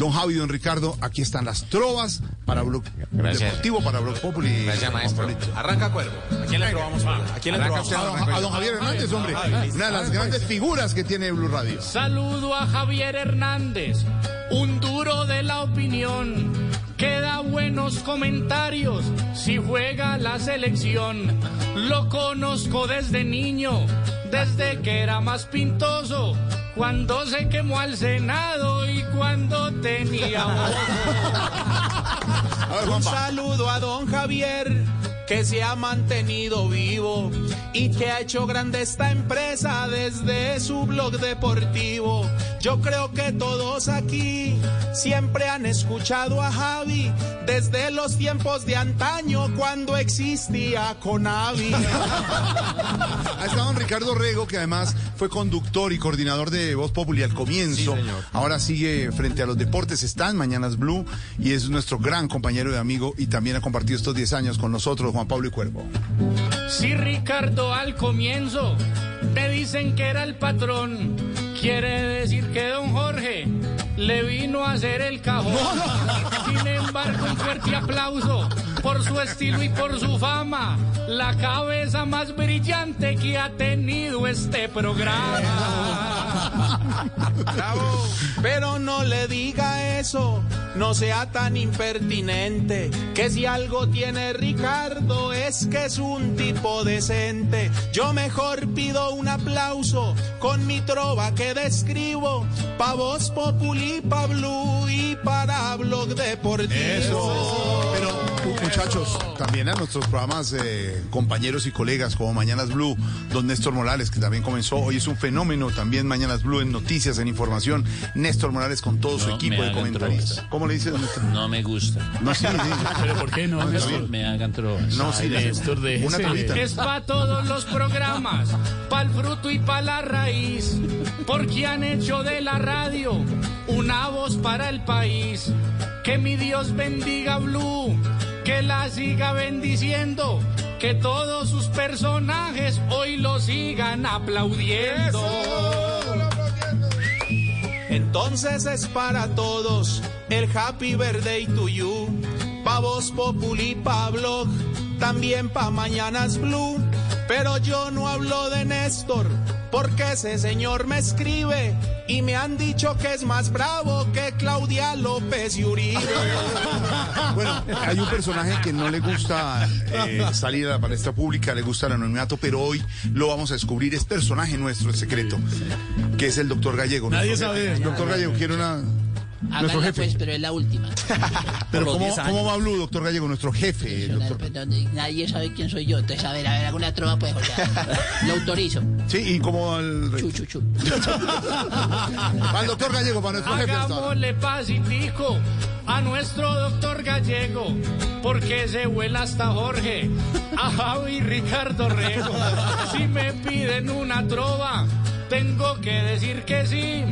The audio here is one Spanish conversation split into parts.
Don Javi, don Ricardo, aquí están las trovas para Blog Deportivo, para Blog Populi. Gracias, maestro. Arranca Cuervo. ¿A quién le trovamos? ¿A quién le trovamos? A don, a don Javier Hernández, hombre. Una de las grandes figuras que tiene Blue Radio. Saludo a Javier Hernández, un duro de la opinión, que da buenos comentarios si juega la selección. Lo conozco desde niño, desde que era más pintoso, cuando se quemó al Senado y cuando tenía voz. A ver, Un saludo a don Javier que se ha mantenido vivo y que ha hecho grande esta empresa desde su blog deportivo. Yo creo que todos aquí siempre han escuchado a Javi desde los tiempos de antaño cuando existía Conavi. Ahí está don Ricardo Rego, que además fue conductor y coordinador de Voz Populi al comienzo. Ahora sigue frente a los deportes, está en Mañanas Blue y es nuestro gran compañero y amigo y también ha compartido estos 10 años con nosotros, Juan Pablo y Cuervo. Si Ricardo al comienzo me dicen que era el patrón, quiere decir que don Jorge le vino a hacer el cajón. Sin embargo, un fuerte aplauso por su estilo y por su fama, la cabeza más brillante que ha tenido este programa. Bravo. Pero no le diga eso, no sea tan impertinente, que si algo tiene Ricardo es que es un tipo decente. Yo mejor pido un aplauso con mi trova que describo, pa' voz populi, pa' blue y para blog deportivo. Pero, mu- muchachos, también a nuestros programas eh, compañeros y colegas como Mañanas Blue, don Néstor Morales, que también comenzó, hoy es un fenómeno, también Mañanas Blue en noticias, en información, Néstor Morales con todo su equipo de comentaristas. trovas. ¿Cómo le dice don Néstor? No me gusta. No, sí, sí. ¿Pero por qué no, No me hagan trovas. No, sí, Ay, Néstor, déjese. una trovita. Es para todos los programas, para el fruto y para la raíz, porque han hecho de la radio una voz para el país. Que mi Dios bendiga Blue, que la siga bendiciendo, que todos sus personajes hoy lo sigan aplaudiendo. Entonces es para todos el Happy Birthday to you. Pa' Voz Populi, pa' Blog, también pa' Mañanas Blue. Pero yo no hablo de Néstor, porque ese señor me escribe y me han dicho que es más bravo que Claudia López y Uribe. Bueno, hay un personaje que no le gusta eh, salir a la palestra pública, le gusta el anonimato, pero hoy lo vamos a descubrir. Es personaje nuestro, el secreto, que es el doctor Gallego. Nadie sabe. Doctor Gallego, quiere una... Nuestro jefe. pues, pero es la última. Pero ¿cómo, 10 años. ¿cómo va Blue, doctor Gallego? Nuestro jefe. doctor- Pero nadie sabe quién soy yo. Entonces, a ver, a ver, alguna trova, pues, o sea, lo autorizo. Sí, ¿y cómo va el rey? Chu, chu, chu. Va el doctor Gallego, para nuestro jefe. hasta ahora. Hagámosle pacitico a nuestro doctor gallego, porque se vuela hasta Jorge, a Javi y Ricardo Rego. Si me piden una trova, tengo que decir que sí.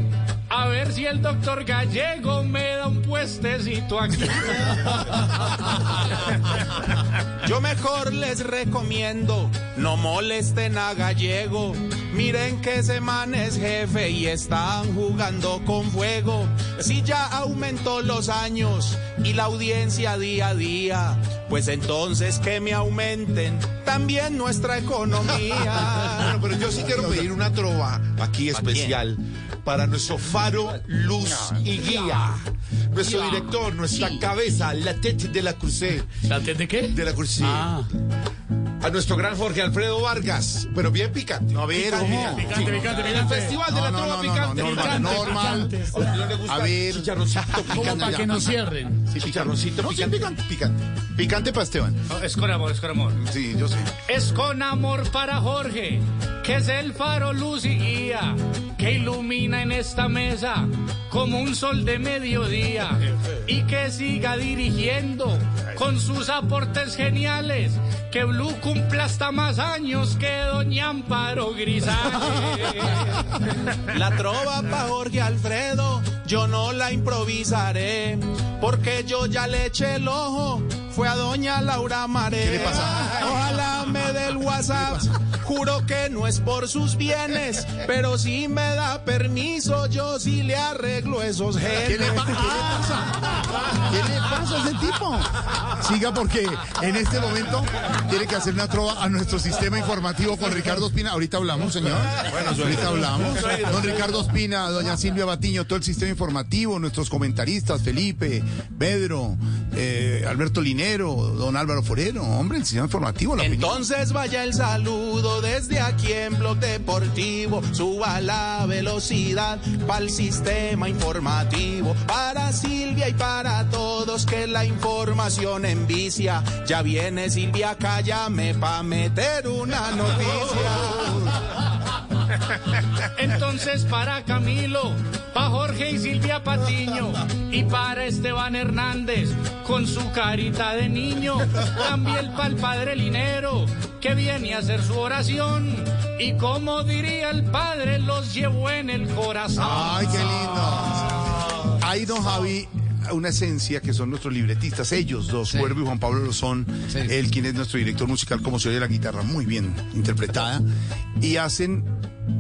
A ver si el doctor gallego me da un puestecito aquí. Yo mejor les recomiendo, no molesten a Gallego. Miren que ese man es jefe y están jugando con fuego. Si ya aumentó los años y la audiencia día a día, pues entonces que me aumenten también nuestra economía. Bueno, pero yo sí quiero pedir una trova aquí especial para nuestro faro, luz y guía. Nuestro director, nuestra cabeza, la tête de la crucé. ¿La de qué? De la crucé. Ah. A nuestro gran Jorge Alfredo Vargas, pero bien picante. A ver, ¿cómo? Picante, picante, En el picante. Festival de No, la no, Trova no, no, Picante. no, picante, normal, picante. normal. ¿No le gusta A ver. chicharroncito picante? para que nos cierren. Sí, Chicharroncito No, sí, picante. picante. Picante. Picante para Esteban. Es con amor, es con amor. Sí, yo sé. Es con amor para Jorge, que es el faro luz y guía, que ilumina en esta mesa como un sol de mediodía y que siga dirigiendo con sus aportes geniales. Que Blue cumpla hasta más años que Doña Amparo Grisales. La trova pa' Jorge Alfredo, yo no la improvisaré, porque yo ya le eché el ojo, fue a doña Laura Maré. ¿Qué le pasa? Ojalá me dé el WhatsApp, juro que no es por sus bienes, pero si me da permiso, yo sí le arreglo esos genes. ¿Qué le, pasa? ¿Qué le pasa a ese tipo? Siga porque en este momento tiene que hacer una trova a nuestro sistema informativo con Ricardo Espina. Ahorita hablamos, señor. Bueno, ahorita hablamos. Don Ricardo Espina, doña Silvia Batiño, todo el sistema informativo, nuestros comentaristas, Felipe, Pedro, eh, Alberto Linero, don Álvaro Forero. Hombre, el sistema informativo, la opinión. Entonces vaya el saludo desde aquí en Blog Deportivo. Suba la velocidad para el sistema informativo. Para Silvia y para todos que la información envicia. Ya viene Silvia, cállame pa' meter una noticia. Entonces para Camilo, para Jorge y Silvia Patiño. Y para Esteban Hernández con su carita de niño, también para el padre Linero que viene a hacer su oración. Y como diría el padre los llevó en el corazón. Ay, qué lindo. Ahí, don Javi, una esencia que son nuestros libretistas, ellos dos, Cuervo y Juan Pablo lo son, él quien es nuestro director musical, como se oye la guitarra muy bien interpretada, y hacen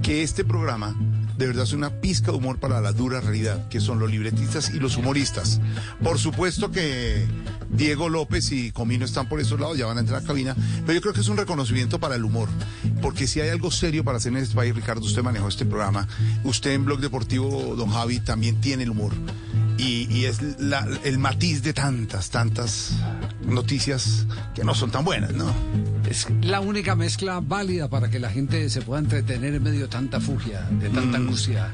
que este programa de verdad es una pizca de humor para la dura realidad, que son los libretistas y los humoristas. Por supuesto que Diego López y Comino están por esos lados, ya van a entrar a la cabina, pero yo creo que es un reconocimiento para el humor, porque si hay algo serio para hacer en este país, Ricardo, usted manejó este programa, usted en Blog Deportivo, don Javi, también tiene el humor. Y, y es la- el matiz de tantas, tantas noticias que no son tan buenas, ¿no? Es la única mezcla válida para que la gente se pueda entretener en medio de tanta fugia, de tanta angustia.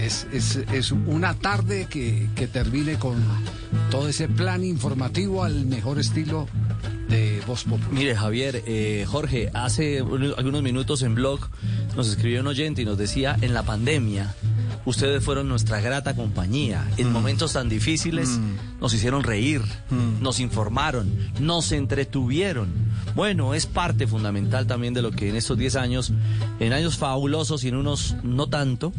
Es, es, es una tarde que, que termine con todo ese plan informativo al mejor estilo de Voz Popular. Mire, Javier, eh, Jorge, hace unos- algunos minutos en blog nos escribió un oyente y nos decía, en la pandemia, ustedes fueron nuestra grata compañía. En momentos tan difíciles nos hicieron reír, nos informaron, nos entretuvieron. Bueno, es parte fundamental también de lo que en estos 10 años, en años fabulosos y en unos no tanto,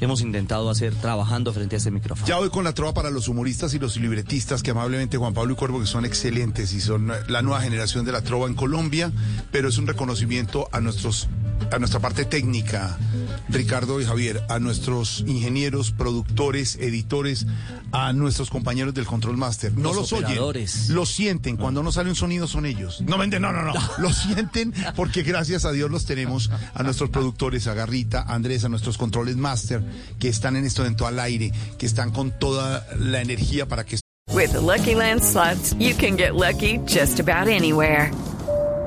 hemos intentado hacer trabajando frente a este micrófono. Ya voy con la trova para los humoristas y los libretistas, que amablemente Juan Pablo y Cuervo, que son excelentes y son la nueva generación de la trova en Colombia, pero es un reconocimiento a nuestros a nuestra parte técnica, Ricardo y Javier, a nuestros ingenieros, productores, editores, a nuestros compañeros del Control Master. No Los los, oyen, los sienten. Cuando no sale un sonido son ellos. No venden, no, no, no. Lo sienten porque gracias a Dios los tenemos a nuestros productores, a Garrita, a Andrés, a nuestros controles master, que están en este momento al aire, que están con toda la energía para que With the Lucky Land slots, you can get lucky just about anywhere.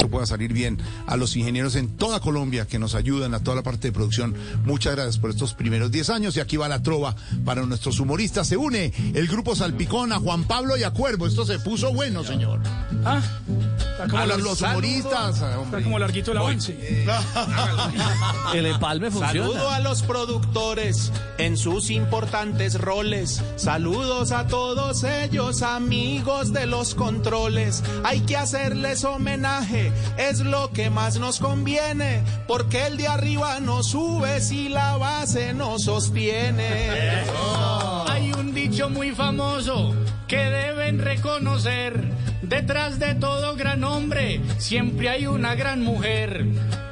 Esto pueda salir bien. A los ingenieros en toda Colombia que nos ayudan, a toda la parte de producción, muchas gracias por estos primeros 10 años. Y aquí va la trova para nuestros humoristas. Se une el grupo Salpicón a Juan Pablo y a Cuervo. Esto se puso bueno, señor. Ah, está como A los, humoristas. hombre. Está como larguito el avance. El empalme funciona. Saludo a los productores en sus importantes roles. Saludos a todos ellos, amigos de los controles. Hay que hacerles homenaje, es lo que más nos conviene, porque el de arriba no sube si la base no sostiene. Hay un dicho muy famoso que deben reconocer. Detrás de todo gran hombre siempre hay una gran mujer.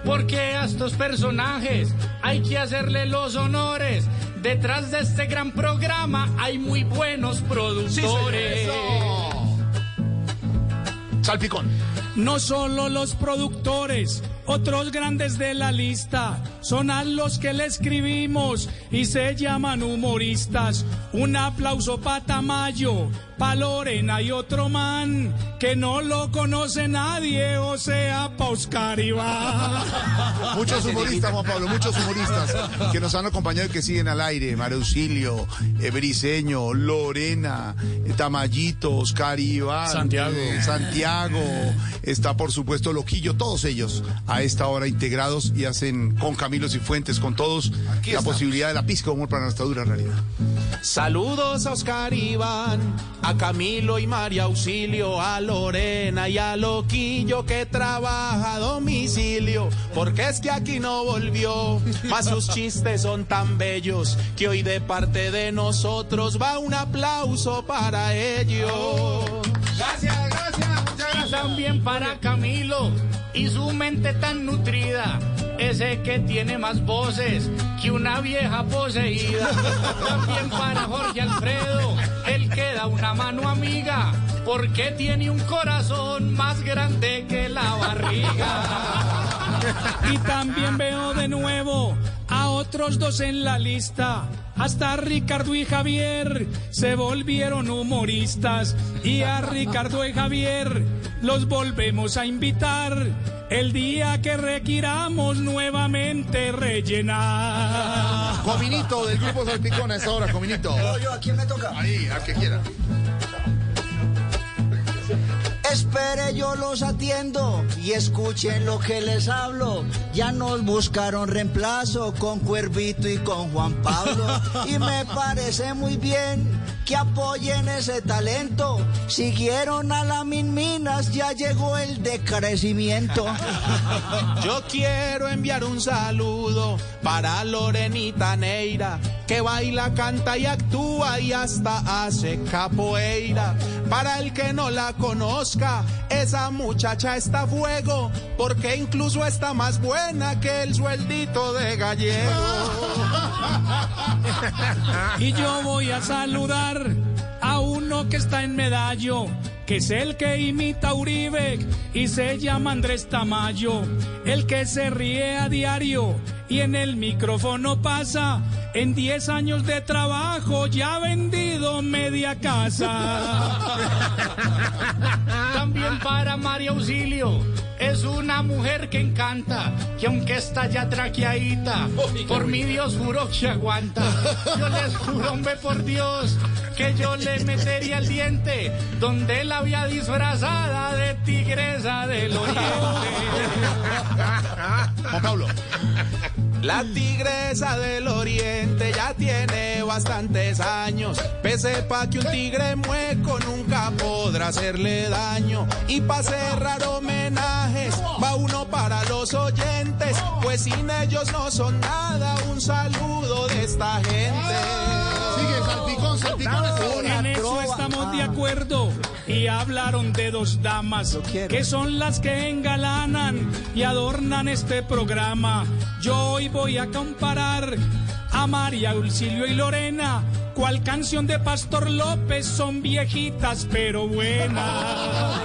Porque a estos personajes hay que hacerle los honores. Detrás de este gran programa hay muy buenos productores. Salpicón. No solo los productores, otros grandes de la lista, son a los que le escribimos y se llaman humoristas. Un aplauso para Tamayo, pa Lorena y otro man que no lo conoce nadie, o sea, pa Oscar Iván. Muchos humoristas, Juan Pablo, muchos humoristas que nos han acompañado y que siguen al aire. María Auxilio, eh, Briseño, Lorena, eh, Tamayito, Oscar Iván, Santiago. eh, Santiago, está por supuesto Loquillo, todos ellos a esta hora integrados y hacen con Camilo Cifuentes, con todos, la posibilidad de la pizca de humor para nuestra dura realidad. Saludos a Oscar Iván, a Camilo y María Auxilio, a Lorena y a Loquillo que trabaja a domicilio, porque es que aquí no volvió, más sus chistes son tan bellos que hoy de parte de nosotros va un aplauso para ellos. Gracias, gracias, muchas gracias. También para Camilo y su mente tan nutrida. Ese que tiene más voces que una vieja poseída. También para Jorge Alfredo, el que da una mano amiga, porque tiene un corazón más grande que la barriga. Y también veo de nuevo a otros dos en la lista. Hasta Ricardo y Javier se volvieron humoristas y a Ricardo y Javier los volvemos a invitar el día que requiramos nuevamente rellenar. Cominito del grupo Salpicón a esta hora, Cominito. Yo, ¿a quién me toca? Ahí, al que quiera. Espere, yo los atiendo y escuchen lo que les hablo. Ya nos buscaron reemplazo con Cuervito y con Juan Pablo. Y me parece muy bien que apoyen ese talento. Siguieron a la Minminas, ya llegó el decrecimiento. Yo quiero enviar un saludo para Lorenita Neira, que baila, canta y actúa y hasta hace capoeira. Para el que no la conozca, esa muchacha está a fuego, porque incluso está más buena que el sueldito de gallego. Y yo voy a saludar a uno que está en medallo, que es el que imita Uribe y se llama Andrés Tamayo, el que se ríe a diario y en el micrófono pasa. En 10 años de trabajo ya ha vendido media casa. También para María Auxilio. Es una mujer que encanta, que aunque está ya traqueadita, por mi Dios juro que aguanta. Yo les juro, hombre, por Dios, que yo le metería el diente donde la había disfrazada de tigresa del oriente. Juan Pablo. La tigresa del oriente ya tiene bastantes años. Pese pa' que un tigre mueco nunca podrá hacerle daño. Y pa' cerrar homenajes, va uno para los oyentes. Pues sin ellos no son nada. Un saludo de esta gente. Sigue, Salpicón, Salpicón. En eso estamos de acuerdo. Y hablaron de dos damas que son las que engalanan y adornan este programa. Yo hoy voy a comparar a María Auxilio y Lorena. ¿Cuál canción de Pastor López son viejitas pero buenas?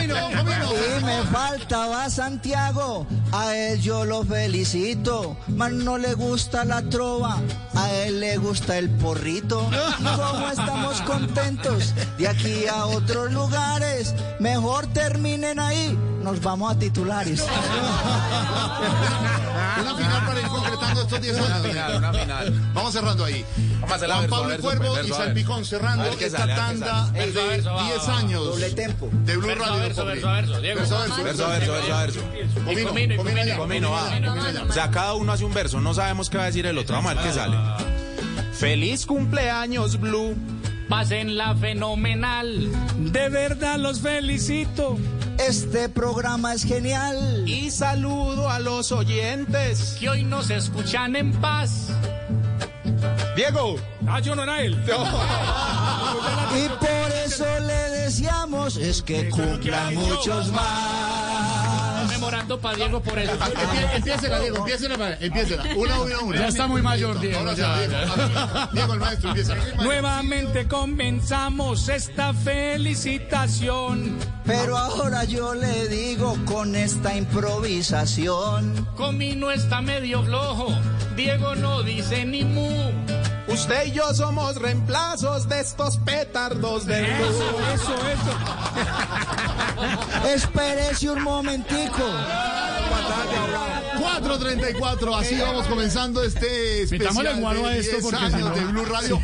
Y me faltaba Santiago, a él yo lo felicito, mas no le gusta la trova, a él le gusta el porrito. Como estamos contentos de aquí a otros lugares, mejor terminen ahí, nos vamos a titulares. Una final para ir concretando estos 10 años. Una final, una final. Vamos cerrando ahí. Vamos a Juan Pablo verso, Cuervo y Salpicón cerrando esta tanda de Verso a verso, va, 10 va, va. años Doble tempo. de Blue Radio. verso, verso verso, Diego. Verso a verso. Verso a verso. Comino, Comino, va. O sea, cada uno hace un verso, no sabemos qué va a decir el otro. Vamos a ver qué sale. Feliz cumpleaños, Blue. Pásenla fenomenal. De verdad los felicito. Este programa es genial. Y saludo a los oyentes. Que hoy nos escuchan en paz. Diego. Ah, yo no era él. Y por eso le deseamos es que cumplan muchos más. Memorando para Diego por eso. Empiécela, Diego, empiécela, empiécela. Una, una, una. Ya está muy mayor, Diego. Ahora ya. Diego, Diego, el maestro, empieza. Nuevamente comenzamos esta felicitación. Pero ahora yo le digo con esta improvisación. Comino está medio flojo. Diego no dice ni mu. Usted y yo somos reemplazos de estos petardos de luz. Eso, eso. Espérese un momentico. 4.34, así vamos comenzando este especial de esto 10 porque años de Blue Radio,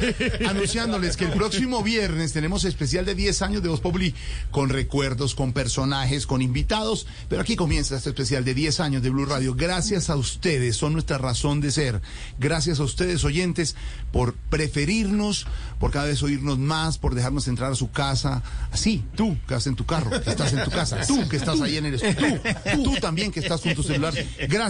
anunciándoles que el próximo viernes tenemos especial de 10 años de Voz Populi con recuerdos, con personajes, con invitados, pero aquí comienza este especial de 10 años de Blue Radio. Gracias a ustedes, son nuestra razón de ser. Gracias a ustedes, oyentes, por preferirnos, por cada vez oírnos más, por dejarnos entrar a su casa. Así, tú que estás en tu carro, que estás en tu casa, tú que estás ahí en el estudio, tú, tú también que estás con tu celular. Gracias